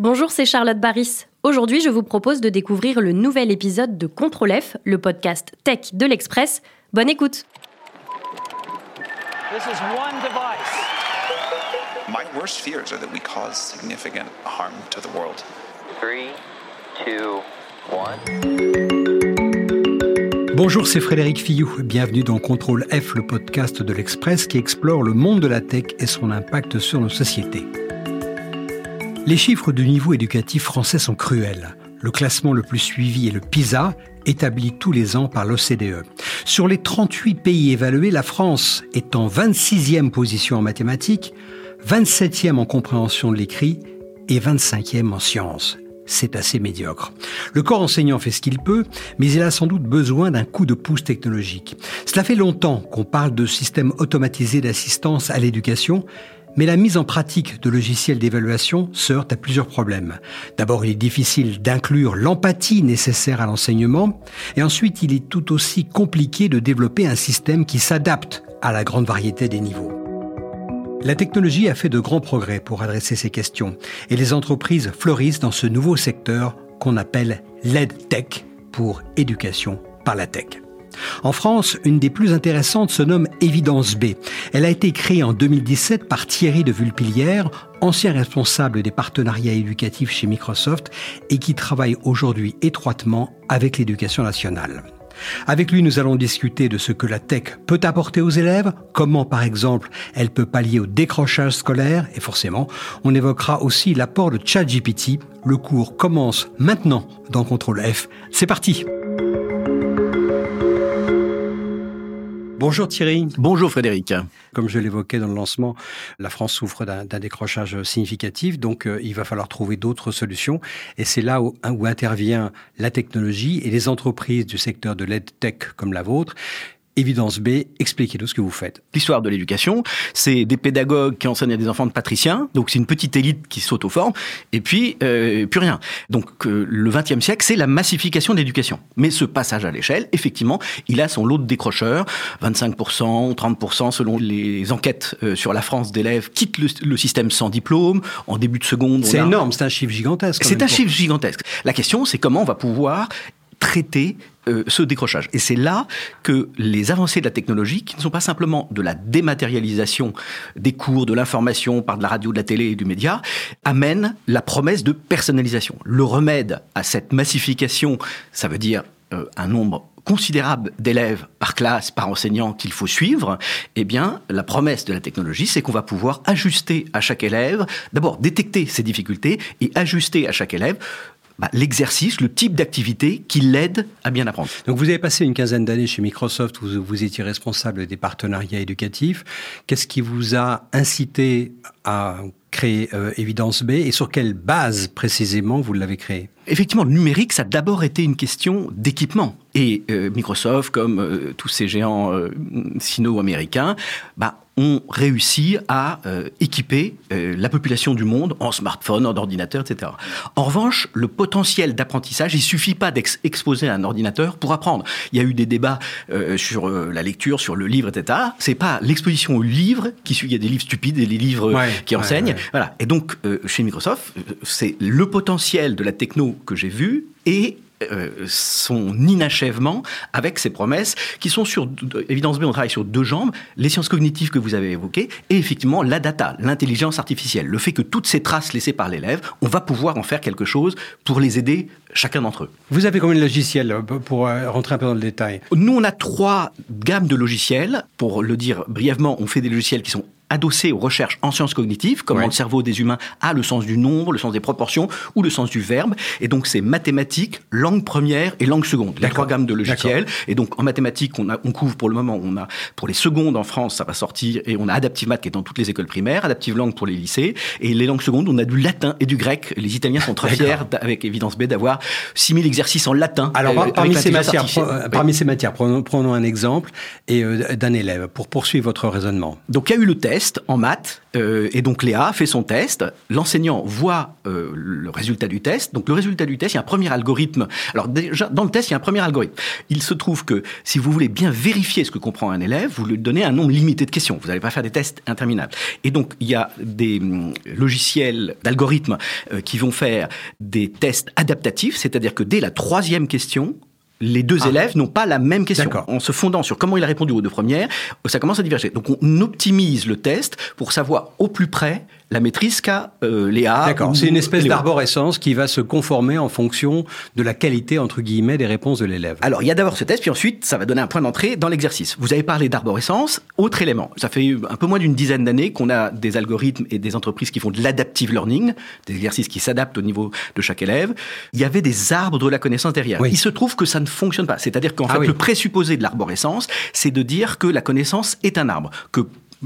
Bonjour, c'est Charlotte Baris. Aujourd'hui, je vous propose de découvrir le nouvel épisode de Contrôle F, le podcast tech de l'Express. Bonne écoute This is one device. My worst fears are that we cause significant harm to the world. Three, two, one. Bonjour, c'est Frédéric Fillou. Bienvenue dans Contrôle F, le podcast de l'Express qui explore le monde de la tech et son impact sur nos sociétés. Les chiffres du niveau éducatif français sont cruels. Le classement le plus suivi est le PISA, établi tous les ans par l'OCDE. Sur les 38 pays évalués, la France est en 26e position en mathématiques, 27e en compréhension de l'écrit et 25e en sciences. C'est assez médiocre. Le corps enseignant fait ce qu'il peut, mais il a sans doute besoin d'un coup de pouce technologique. Cela fait longtemps qu'on parle de systèmes automatisés d'assistance à l'éducation, mais la mise en pratique de logiciels d'évaluation se heurte à plusieurs problèmes. D'abord, il est difficile d'inclure l'empathie nécessaire à l'enseignement, et ensuite, il est tout aussi compliqué de développer un système qui s'adapte à la grande variété des niveaux. La technologie a fait de grands progrès pour adresser ces questions, et les entreprises fleurissent dans ce nouveau secteur qu'on appelle l'EdTech pour éducation par la tech. En France, une des plus intéressantes se nomme Évidence B. Elle a été créée en 2017 par Thierry de Vulpilière, ancien responsable des partenariats éducatifs chez Microsoft et qui travaille aujourd'hui étroitement avec l'éducation nationale. Avec lui, nous allons discuter de ce que la tech peut apporter aux élèves, comment par exemple elle peut pallier au décrochage scolaire, et forcément, on évoquera aussi l'apport de ChatGPT. Le cours commence maintenant dans Contrôle F. C'est parti! Bonjour Thierry. Bonjour Frédéric. Comme je l'évoquais dans le lancement, la France souffre d'un décrochage significatif, donc euh, il va falloir trouver d'autres solutions. Et c'est là où, où intervient la technologie et les entreprises du secteur de l'EdTech comme la vôtre Évidence B, expliquez-nous ce que vous faites. L'histoire de l'éducation, c'est des pédagogues qui enseignent à des enfants de patriciens, donc c'est une petite élite qui s'auto-forme, et puis euh, plus rien. Donc euh, le XXe siècle, c'est la massification de l'éducation. Mais ce passage à l'échelle, effectivement, il a son lot de décrocheurs, 25%, 30% selon les enquêtes euh, sur la France d'élèves quittent le, le, système sans diplôme, en début de seconde. C'est énorme, c'est un chiffre gigantesque. C'est un chiffre gigantesque. La question, c'est comment on va pouvoir traiter euh, ce décrochage. Et c'est là que les avancées de la technologie, qui ne sont pas simplement de la dématérialisation des cours, de l'information par de la radio, de la télé et du média, amènent la promesse de personnalisation. Le remède à cette massification, ça veut dire euh, un nombre considérable d'élèves par classe, par enseignant qu'il faut suivre, eh bien, la promesse de la technologie, c'est qu'on va pouvoir ajuster à chaque élève, d'abord détecter ses difficultés et ajuster à chaque élève bah, l'exercice, le type d'activité qui l'aide à bien apprendre. Donc vous avez passé une quinzaine d'années chez Microsoft où vous étiez responsable des partenariats éducatifs. Qu'est-ce qui vous a incité à créer euh, Évidence B et sur quelle base précisément vous l'avez créé? Effectivement, le numérique, ça a d'abord été une question d'équipement. Et euh, Microsoft, comme euh, tous ces géants euh, sino-américains, bah, ont réussi à euh, équiper euh, la population du monde en smartphone, en ordinateur, etc. En revanche, le potentiel d'apprentissage, il suffit pas d'exposer un ordinateur pour apprendre. Il y a eu des débats euh, sur la lecture, sur le livre, etc. C'est pas l'exposition au livre qui suit. Il y a des livres stupides et les livres ouais, qui enseignent. Ouais. Voilà. Et donc, chez Microsoft, c'est le potentiel de la techno que j'ai vu et euh, son inachèvement avec ces promesses qui sont sur évidence B on travaille sur deux jambes les sciences cognitives que vous avez évoquées et effectivement la data l'intelligence artificielle. Le fait que toutes ces traces laissées par l'élève on va pouvoir en faire quelque chose pour les aider chacun d'entre eux. Vous avez combien de logiciels pour euh, rentrer un peu dans le détail? Nous on a trois gammes de logiciels. Pour le dire brièvement on fait des logiciels qui sont adossé aux recherches en sciences cognitives, comment Ouais. le cerveau des humains a le sens du nombre, le sens des proportions ou le sens du verbe. Et donc c'est mathématiques, langue première et langue seconde, les trois gammes de logiciels. Et donc en mathématiques, on, a, on couvre pour le moment, on a pour les secondes en France, ça va sortir, et on a Adaptive Math qui est dans toutes les écoles primaires, Adaptive Langue pour les lycées, et les langues secondes, on a du latin et du grec. Les Italiens sont très fiers, avec Évidence B, d'avoir 6000 exercices en latin. Alors, euh, parmi, ces matières, euh, Oui. parmi ces matières, prenons, prenons un exemple et euh, d'un élève pour poursuivre votre raisonnement. Donc il y a eu le test en maths, euh, et donc Léa fait son test. L'enseignant voit euh, le résultat du test. Donc le résultat du test, il y a un premier algorithme. Alors déjà, dans le test, il y a un premier algorithme. Il se trouve que si vous voulez bien vérifier ce que comprend un élève, vous lui donnez un nombre limité de questions. Vous n'allez pas faire des tests interminables. Et donc il y a des hum, logiciels d'algorithmes euh, qui vont faire des tests adaptatifs, c'est-à-dire que dès la troisième question, les deux élèves n'ont pas la même question. En se fondant sur comment il a répondu aux deux premières, ça commence à diverger. Donc on optimise le test pour savoir au plus près la maîtrise qu'a euh, Léa. D'accord, c'est une espèce d'arborescence qui va se conformer en fonction de la qualité, entre guillemets, des réponses de l'élève. Alors, il y a d'abord ce test, puis ensuite, ça va donner un point d'entrée dans l'exercice. Vous avez parlé d'arborescence. Autre élément, ça fait un peu moins d'une dizaine d'années qu'on a des algorithmes et des entreprises qui font de l'adaptive learning, des exercices qui s'adaptent au niveau de chaque élève. Il y avait des arbres de la connaissance derrière. Oui. Il se trouve que ça ne fonctionne pas. C'est-à-dire qu'en Ah fait, oui. le présupposé de l'arborescence, c'est de dire que la connaissance est un arbre, que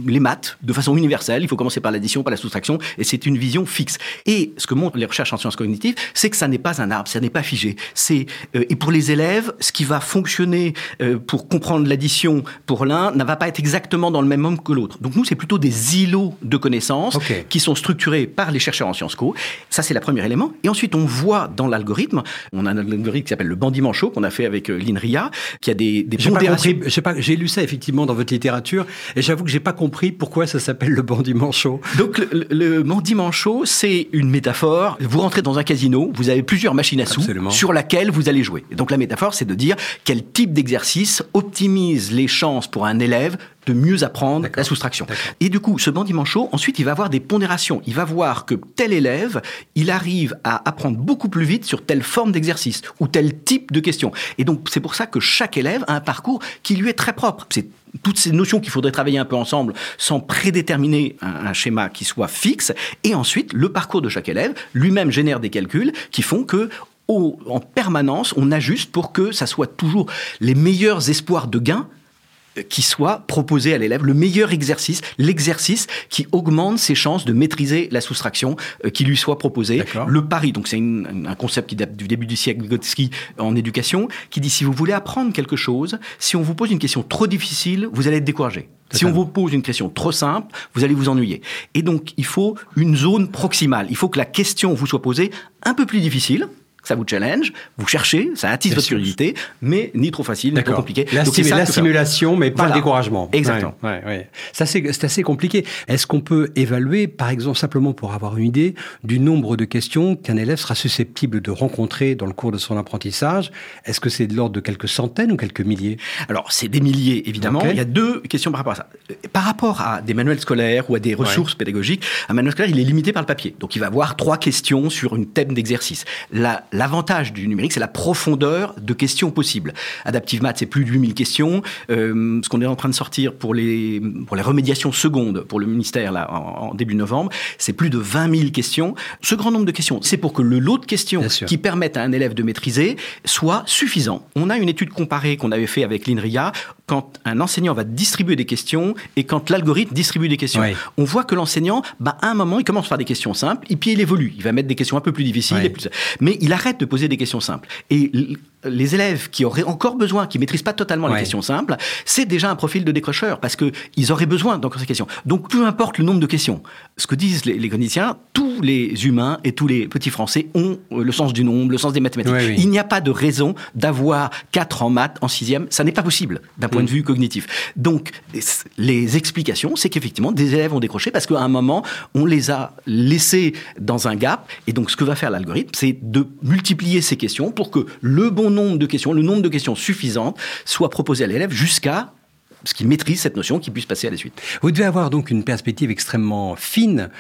les maths, de façon universelle, il faut commencer par l'addition, par la soustraction, et c'est une vision fixe. Et ce que montrent les recherches en sciences cognitives, c'est que ça n'est pas un arbre, ça n'est pas figé. C'est euh, et pour les élèves, ce qui va fonctionner euh, pour comprendre l'addition pour l'un ne va pas être exactement dans le même homme que l'autre. Donc nous, c'est plutôt des îlots de connaissances qui sont structurés par les chercheurs en Sciences Co. Ça, c'est le premier élément. Et ensuite, on voit dans l'algorithme, on a un algorithme qui s'appelle le bandit manchot qu'on a fait avec euh, l'INRIA, qui a des, des. J'ai lu ça effectivement dans votre littérature et j'avoue que j'ai pas compris pourquoi ça s'appelle le bandit manchot. Donc le, le, le bandit manchot, c'est une métaphore. Vous rentrez dans un casino, vous avez plusieurs machines à sous Absolument. sur laquelle vous allez jouer. Et donc la métaphore, c'est de dire quel type d'exercice optimise les chances pour un élève de mieux apprendre la soustraction. Et du coup, ce bandit manchot, ensuite, il va avoir des pondérations. Il va voir que tel élève, il arrive à apprendre beaucoup plus vite sur telle forme d'exercice ou tel type de question. Et donc, c'est pour ça que chaque élève a un parcours qui lui est très propre. C'est toutes ces notions qu'il faudrait travailler un peu ensemble sans prédéterminer un, un schéma qui soit fixe. Et ensuite, le parcours de chaque élève lui-même génère des calculs qui font que au- en permanence, on ajuste pour que ça soit toujours les meilleurs espoirs de gain qui soit proposé à l'élève, le meilleur exercice, l'exercice qui augmente ses chances de maîtriser la soustraction euh, qui lui soit. D'accord. Le pari, donc c'est un concept qui date du début du siècle Vygotsky en éducation, qui dit si vous voulez apprendre quelque chose, si on vous pose une question trop difficile, vous allez être découragé. Si on vous pose une question trop simple, vous allez vous ennuyer. Et donc, il faut une zone proximale. Il faut que la question vous soit posée un peu plus difficile. Ça vous challenge, vous cherchez, ça attise votre curiosité, mais ni trop facile, ni trop compliqué. La, Donc, la stimulation, mais pas Voilà. le découragement. Exactement. Ouais, ouais, ouais. C'est assez, c'est assez compliqué. Est-ce qu'on peut évaluer, par exemple, simplement pour avoir une idée, du nombre de questions qu'un élève sera susceptible de rencontrer dans le cours de son apprentissage? Est-ce que c'est de l'ordre de quelques centaines ou quelques milliers? Alors, c'est des milliers, évidemment. Il y a deux questions par rapport à ça. Euh, Par rapport à des manuels scolaires ou à des ressources pédagogiques, un manuel scolaire, il est limité par le papier. Donc, il va avoir trois questions sur une thème d'exercice. La- L'avantage du numérique, c'est la profondeur de questions possibles. Adaptive Math, c'est plus de 8000 questions. Euh, ce qu'on est en train de sortir pour les, pour les remédiations secondes, pour le ministère, là, en, en début novembre, c'est plus de 20 000 questions. Ce grand nombre de questions, c'est pour que le lot de questions qui permettent à un élève de maîtriser soit suffisant. On a une étude comparée qu'on avait fait avec l'INRIA quand un enseignant va distribuer des questions et quand l'algorithme distribue des questions. Oui. On voit que l'enseignant, bah, à un moment, il commence par des questions simples et puis il évolue. Il va mettre des questions un peu plus difficiles, Oui. et plus... mais il arrête de poser des questions simples. Les élèves qui auraient encore besoin, qui maîtrisent pas totalement les questions simples, c'est déjà un profil de décrocheur parce que ils auraient besoin d'encore ces questions. Donc peu importe le nombre de questions, ce que disent les, les cognitiens, tous les humains et tous les petits Français ont euh, le sens du nombre, le sens des mathématiques. Oui. Il n'y a pas de raison d'avoir 4 en maths en sixième. Ça n'est pas possible d'un point Mm. de vue cognitif. Donc, les explications, c'est qu'effectivement, des élèves ont décroché parce qu'à un moment, on les a laissés dans un gap. Et donc, ce que va faire l'algorithme, c'est de multiplier ces questions pour que le bon nombre de questions, le nombre de questions suffisantes, soit proposé à l'élève jusqu'à ce qu'il maîtrise cette notion, qu'il puisse passer à la suite. Vous devez avoir donc une perspective extrêmement fine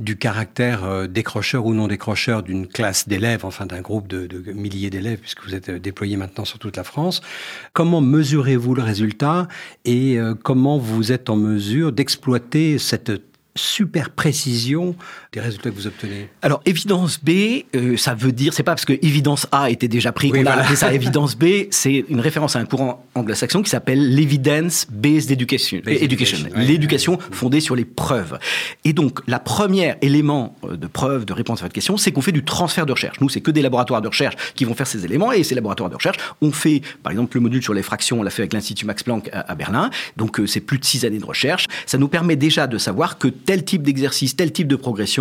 du caractère euh, décrocheur ou non décrocheur d'une classe d'élèves, enfin d'un groupe de, milliers d'élèves, puisque vous êtes euh, déployé maintenant sur toute la France. Comment mesurez-vous le résultat et euh, comment vous êtes en mesure d'exploiter cette super précision des résultats que vous obtenez Alors, évidence B, euh, ça veut dire, c'est pas parce que évidence A était déjà pris Oui, qu'on a appelé ça évidence B, c'est une référence à un courant anglo-saxon qui s'appelle l'evidence-based education. Based education. education, ouais. L'éducation fondée sur les preuves. Et donc, la première élément euh, de preuve, de réponse à votre question, c'est qu'on fait du transfert de recherche. Nous, c'est que des laboratoires de recherche qui vont faire ces éléments, et ces laboratoires de recherche, on fait, par exemple, le module sur les fractions, on l'a fait avec l'Institut Max Planck à, à Berlin, donc euh, c'est plus de six années de recherche. Ça nous permet déjà de savoir que tel type d'exercice, tel type de progression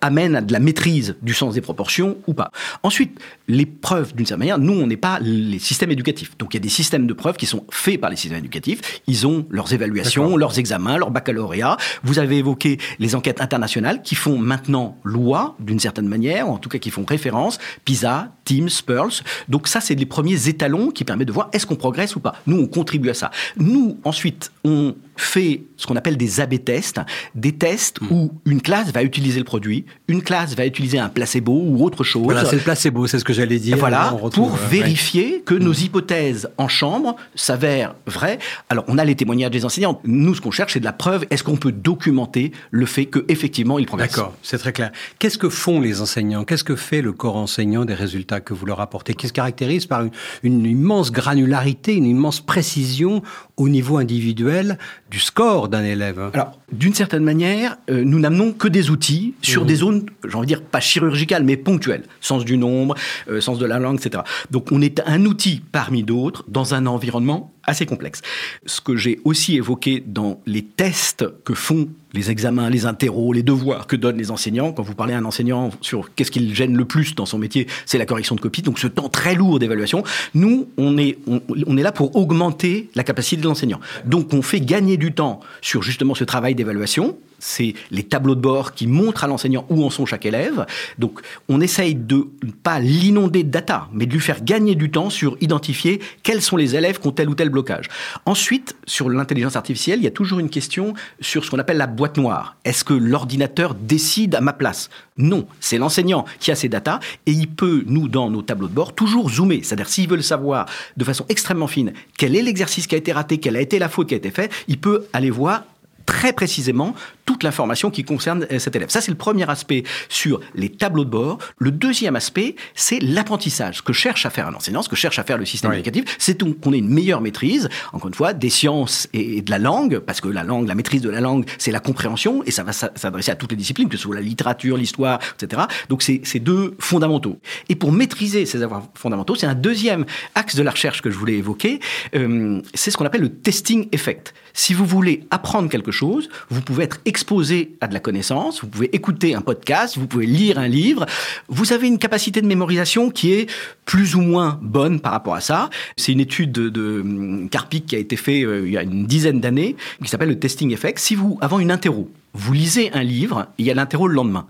amène à de la maîtrise du sens des proportions ou pas. Ensuite, les preuves, d'une certaine manière, nous, on n'est pas les systèmes éducatifs. Donc il y a des systèmes de preuves qui sont faits par les systèmes éducatifs. Ils ont leurs évaluations, leurs examens, leur baccalauréat. Vous avez évoqué les enquêtes internationales qui font maintenant loi, d'une certaine manière, ou en tout cas qui font référence. PISA, Teams, Pearls. Donc ça, c'est les premiers étalons qui permettent de voir est-ce qu'on progresse ou pas. Nous, on contribue à ça. Nous, ensuite, on fait ce qu'on appelle des AB tests, des tests Hmm. où une classe va utiliser le produit, une classe va utiliser un placebo ou autre chose. Voilà, c'est le placebo, c'est ce que j'allais dire. Voilà, retrouve, pour euh, vérifier que nos hypothèses en chambre s'avèrent vraies. Alors, on a les témoignages des enseignants. Nous, ce qu'on cherche, c'est de la preuve. Est-ce qu'on peut documenter le fait qu'effectivement, ils progressent D'accord, c'est très clair. Qu'est-ce que font les enseignants? Qu'est-ce que fait le corps enseignant des résultats que vous leur apportez? Qui se caractérise par une, une immense granularité, une immense précision au niveau individuel du score d'un élève Alors, d'une certaine manière, euh, nous n'amenons que des outils sur Mhm. des zones, j'ai envie de dire, pas chirurgicales, mais ponctuelles. Sens du nombre, euh, sens de la langue, etc. Donc, on est un outil parmi d'autres dans un environnement assez complexe. Ce que j'ai aussi évoqué dans les tests que font les examens, les interros, les devoirs que donnent les enseignants. Quand vous parlez à un enseignant sur qu'est-ce qui le gêne le plus dans son métier, c'est la correction de copie. Donc ce temps très lourd d'évaluation, nous, on est, on est là pour augmenter la capacité de l'enseignant. Donc on fait gagner du temps sur justement ce travail d'évaluation. C'est les tableaux de bord qui montrent à l'enseignant où en sont chaque élève. Donc on essaye de ne pas l'inonder de data, mais de lui faire gagner du temps sur identifier quels sont les élèves qui ont tel ou tel blocage. Ensuite, sur l'intelligence artificielle, il y a toujours une question sur ce qu'on appelle la boîte noire. Est-ce que l'ordinateur décide à ma place? Non, c'est l'enseignant qui a ces datas et il peut, nous, dans nos tableaux de bord, toujours zoomer. C'est-à-dire, s'il veut le savoir de façon extrêmement fine, quel est l'exercice qui a été raté, quelle a été la faute qui a été faite, il peut aller voir très précisément toute l'information qui concerne euh, cet élève. Ça, c'est le premier aspect sur les tableaux de bord. Le deuxième aspect, c'est l'apprentissage. Ce que cherche à faire un enseignant, ce que cherche à faire le système Oui. éducatif, c'est qu'on ait une meilleure maîtrise, encore une fois, des sciences et de la langue, parce que la langue, la maîtrise de la langue, c'est la compréhension, et ça va s'a- s'adresser à toutes les disciplines, que ce soit la littérature, l'histoire, etc. Donc, c'est c'est deux fondamentaux. Et pour maîtriser ces avoirs fondamentaux, c'est un deuxième axe de la recherche que je voulais évoquer, euh, c'est ce qu'on appelle le testing effect. Si vous voulez apprendre quelque chose, vous pouvez être exposé à de la connaissance, vous pouvez écouter un podcast, vous pouvez lire un livre, vous avez une capacité de mémorisation qui est plus ou moins bonne par rapport à ça. C'est une étude de, de hum, qui a été faite euh, il y a une dizaine d'années, qui s'appelle le testing effect. Si vous, avant une interro, vous lisez un livre, il y a l'interro le lendemain.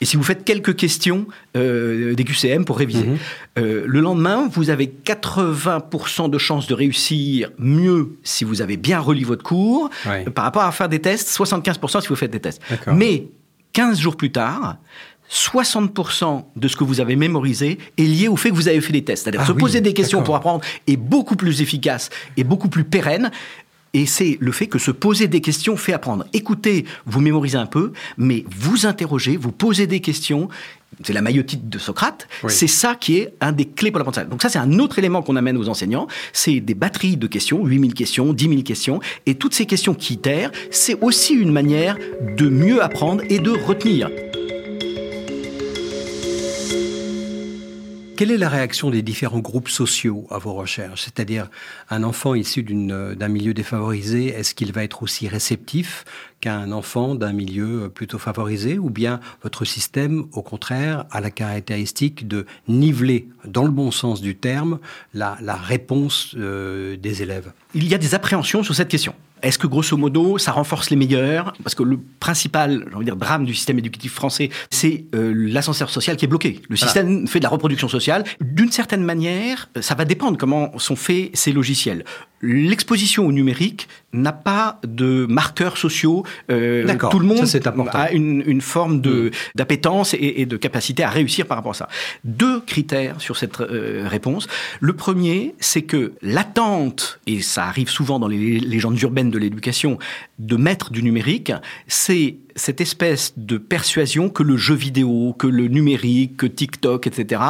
Et si vous faites quelques questions euh, des QCM pour réviser, euh, le lendemain, vous avez 80% de chances de réussir mieux si vous avez bien relu votre cours, Ouais. par rapport à faire des tests, 75% si vous faites des tests. Mais 15 jours plus tard, 60% de ce que vous avez mémorisé est lié au fait que vous avez fait des tests. C'est-à-dire Ah se oui, poser des questions pour apprendre est beaucoup plus efficace et beaucoup plus pérenne. Et c'est le fait que se poser des questions fait apprendre. Écoutez, vous mémorisez un peu, mais vous interrogez, vous posez des questions. C'est la maillotite de Socrate. Oui. C'est ça qui est un des clés pour l'apprentissage. Donc ça, c'est un autre élément qu'on amène aux enseignants. C'est des batteries de questions, 8000 questions, 10 000 questions. Et toutes ces questions qui itèrent, c'est aussi une manière de mieux apprendre et de retenir. Quelle est la réaction des différents groupes sociaux à vos recherches? C'est-à-dire, un enfant issu d'un milieu défavorisé, est-ce qu'il va être aussi réceptif qu'un enfant d'un milieu plutôt favorisé? Ou bien votre système, au contraire, a la caractéristique de niveler, dans le bon sens du terme, la, la réponse euh, des élèves? Il y a des appréhensions sur cette question. Est-ce que grosso modo, ça renforce les meilleurs? Parce que le principal, j'ai envie de dire, drame du système éducatif français, c'est euh, l'ascenseur social qui est bloqué. Le système fait de la reproduction sociale. D'une certaine manière, ça va dépendre comment sont faits ces logiciels. L'exposition au numérique n'a pas de marqueurs sociaux. Euh, tout le monde ça, a une, une forme de d'appétence et, et de capacité à réussir par rapport à ça. Deux critères sur cette euh, réponse. Le premier, c'est que l'attente, et ça arrive souvent dans les légendes urbaines de l'éducation, de maître du numérique, c'est cette espèce de persuasion que le jeu vidéo, que le numérique, que TikTok, etc.,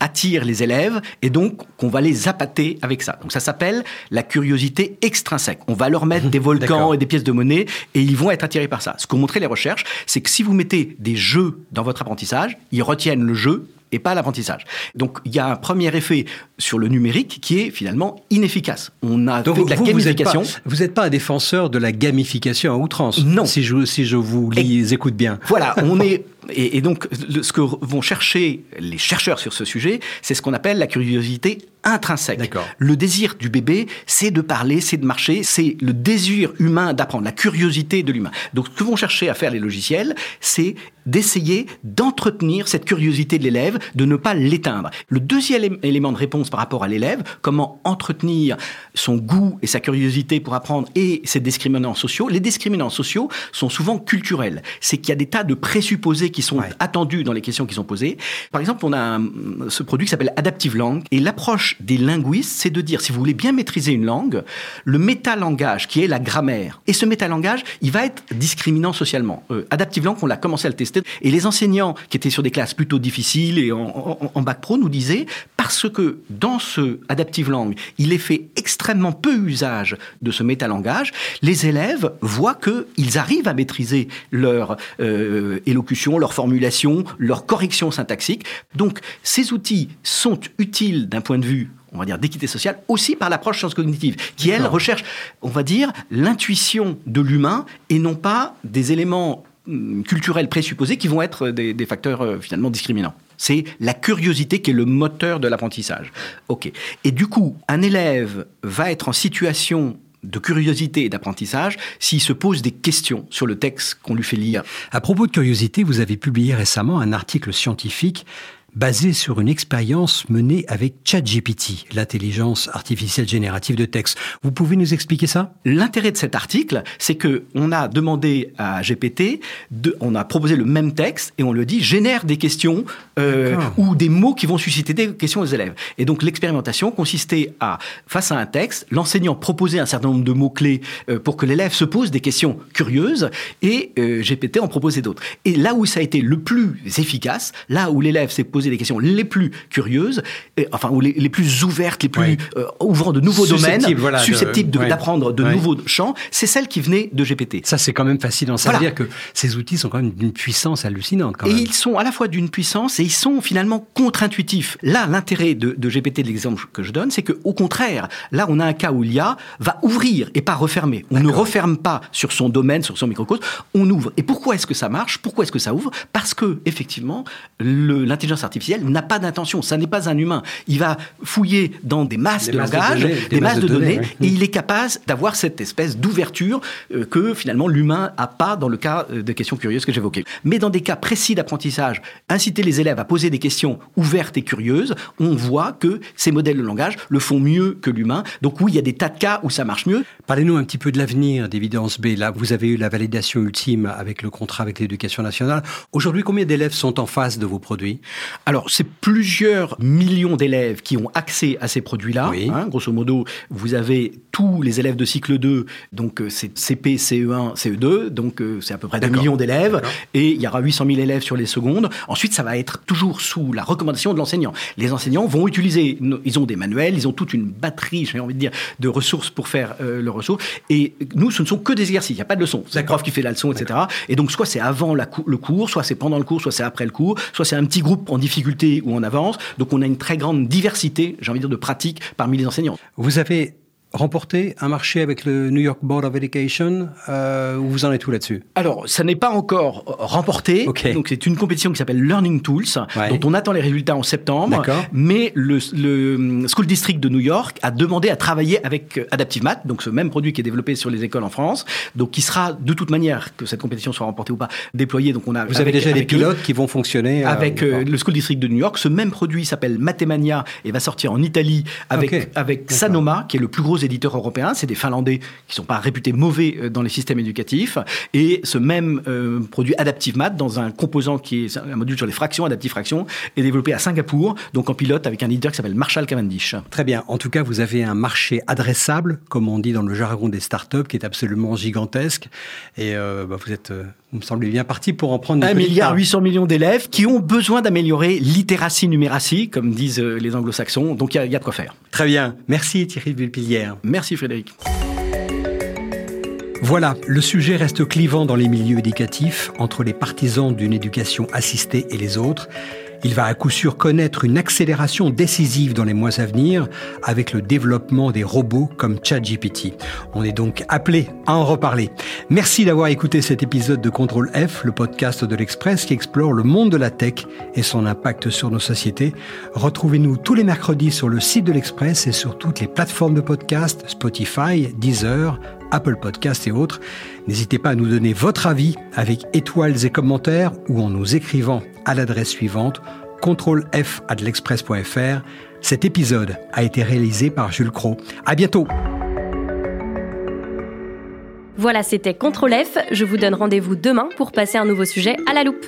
attire les élèves et donc qu'on va les appâter avec ça. Donc ça s'appelle la curiosité extrinsèque. On va leur mettre des volcans et des pièces de monnaie et ils vont être attirés par ça. Ce qu'ont montré les recherches, c'est que si vous mettez des jeux dans votre apprentissage, ils retiennent le jeu et pas l'apprentissage. Donc il y a un premier effet sur le numérique qui est finalement inefficace. On a Donc fait de la vous, vous n'êtes pas, gamification. vous êtes pas un défenseur de la gamification à outrance. Non. Si je, si je vous lis, écoute bien. Voilà, on est et, donc ce que vont chercher les chercheurs sur ce sujet, c'est ce qu'on appelle la curiosité intrinsèque. Le désir du bébé, c'est de parler, c'est de marcher, c'est le désir humain d'apprendre, la curiosité de l'humain. Donc ce que vont chercher à faire les logiciels, c'est d'essayer d'entretenir cette curiosité de l'élève, de ne pas l'éteindre. Le deuxième élé- élément de réponse par rapport à l'élève, comment entretenir son goût et sa curiosité pour apprendre et ses discriminants sociaux. Les discriminants sociaux sont souvent culturels. C'est qu'il y a des tas de présupposés qui sont Ouais. attendus dans les questions qui sont posées. Par exemple, on a un- ce produit qui s'appelle Adaptive Langue. Et l'approche des linguistes, c'est de dire, si vous voulez bien maîtriser une langue, le métalangage, qui est la grammaire, et ce métalangage, il va être discriminant socialement. Euh, Adaptive Langue, on l'a commencé à le tester. Et les enseignants qui étaient sur des classes plutôt difficiles et en, bac pro nous disaient, parce que dans ce Adaptive Langue, il est fait extrêmement peu usage de ce métalangage, les élèves voient qu'ils arrivent à maîtriser leur euh, élocution, leur formulation, leur correction syntaxique. Donc ces outils sont utiles d'un point de vue on va dire d'équité sociale, aussi par l'approche science cognitive, qui elle recherche, on va dire, l'intuition de l'humain et non pas des éléments hum, culturels présupposés qui vont être des, des facteurs euh, finalement discriminants. C'est la curiosité qui est le moteur de l'apprentissage. Ok. Et du coup, un élève va être en situation de curiosité et d'apprentissage s'il se pose des questions sur le texte qu'on lui fait lire. À propos de curiosité, vous avez publié récemment un article scientifique basé sur une expérience menée avec ChatGPT, l'intelligence artificielle générative de texte. Vous pouvez nous expliquer ça? L'intérêt de cet article, c'est que on a demandé à GPT, de, on a proposé le même texte et on lui dit génère des questions euh, ou des mots qui vont susciter des questions aux élèves. Et donc l'expérimentation consistait à, face à un texte, l'enseignant proposait un certain nombre de mots clés euh, pour que l'élève se pose des questions curieuses et euh, GPT en proposait d'autres. Et là où ça a été le plus efficace, là où l'élève s'est posé des questions les plus curieuses, et, enfin ou les, les plus ouvertes, les plus Oui. euh, ouvrant de nouveaux domaines, voilà, susceptibles de- ouais. d'apprendre de Ouais. nouveaux champs, c'est celle qui venait de GPT. Ça, c'est quand même fascinant. Ça Voilà. veut dire que ces outils sont quand même d'une puissance hallucinante. Quand Et même. ils sont à la fois d'une puissance et ils sont finalement contre-intuitifs. Là, l'intérêt de, de GPT, de l'exemple que je donne, c'est que au contraire, là, on a un cas où l'IA va ouvrir et pas refermer. On ne referme pas sur son domaine, sur son microcosme, on ouvre. Et pourquoi est-ce que ça marche? Pourquoi est-ce que ça ouvre? Parce que effectivement, l'intelligence artificielle n'a pas d'intention. Ça n'est pas un humain. Il va fouiller dans des masses Des de masses de langage, données, des, masses de données, oui. et il est capable d'avoir cette espèce d'ouverture euh, que finalement l'humain a pas dans le cas euh, des questions curieuses que j'évoquais. Mais dans des cas précis d'apprentissage, inciter les élèves à poser des questions ouvertes et curieuses, on voit que ces modèles de langage le font mieux que l'humain. Donc oui, il y a des tas de cas où ça marche mieux. Parlez-nous un petit peu de l'avenir d'Évidence B. Là, vous avez eu la validation ultime avec le contrat avec l'éducation nationale. Aujourd'hui, combien d'élèves sont en face de vos produits? Alors, c'est plusieurs millions d'élèves qui ont accès à ces produits-là. Oui. hein. grosso modo, vous avez tous les élèves de cycle 2, donc euh, c'est CP, CE1, CE2, donc euh, c'est à peu près 2 D'accord. millions d'élèves, et il y aura 800 000 élèves sur les secondes. Ensuite, ça va être toujours sous la recommandation de l'enseignant. Les enseignants vont utiliser, ils ont des manuels, ils ont toute une batterie, j'ai envie de dire, de ressources pour faire euh, le ressources, et nous, ce ne sont que des exercices, il n'y a pas de leçon. C'est le prof qui fait la leçon, etc. Et donc, soit c'est avant la cou- le cours, soit c'est pendant le cours, soit c'est après le cours, soit c'est un petit groupe en difficulté ou en avance. Donc, on a une très grande diversité, j'ai envie de dire, de pratiques parmi les enseignants. Vous avez remporté un marché avec le New York Board of Education. Euh, où vous en êtes où là-dessus? Alors, ça n'est pas encore euh, remporté. Donc, c'est une compétition qui s'appelle Learning Tools, Ouais. dont on attend les résultats en septembre. Mais le, le hum, School District de New York a demandé à travailler avec euh, Adaptive Math, donc ce même produit qui est développé sur les écoles en France, donc qui sera de toute manière, que cette compétition soit remportée ou pas, déployé. Donc, on a Vous avez déjà des eux. pilotes qui vont fonctionner euh, avec euh, le School District de New York. Ce même produit s'appelle Mathemania et va sortir en Italie avec, Ok, avec. Sanoma, qui est le plus gros éditeurs européens, c'est des Finlandais qui sont pas réputés mauvais euh, dans les systèmes éducatifs. Et ce même euh, produit Adaptive Math, dans un composant qui est un module sur les fractions, Adaptive Fractions, est développé à Singapour, donc en pilote avec un éditeur qui s'appelle Marshall Cavendish. Très bien. En tout cas, vous avez un marché adressable, comme on dit dans le jargon des startups, qui est absolument gigantesque. Et euh, bah, vous êtes, euh, vous me semblez bien parti pour en prendre une 1 petite milliard part. 800 millions d'élèves qui ont besoin d'améliorer littératie numératie, comme disent euh, les anglo-saxons. Donc il y, a- il y a de quoi faire. Très bien. Merci Thierry Villepillière. Merci Frédéric. Voilà, le sujet reste clivant dans les milieux éducatifs entre les partisans d'une éducation assistée et les autres. Il va à coup sûr connaître une accélération décisive dans les mois à venir avec le développement des robots comme ChatGPT. On est donc appelé à en reparler. Merci d'avoir écouté cet épisode de Contrôle F, le podcast de l'Express qui explore le monde de la tech et son impact sur nos sociétés. Retrouvez-nous tous les mercredis sur le site de l'Express et sur toutes les plateformes de podcast, Spotify, Deezer, Apple Podcast et autres. N'hésitez pas à nous donner votre avis avec étoiles et commentaires ou en nous écrivant à l'adresse suivante contrôle F à. Cet épisode a été réalisé par Jules Cro. À bientôt! Voilà, c'était Contrôle F. Je vous donne rendez-vous demain pour passer un nouveau sujet à la loupe.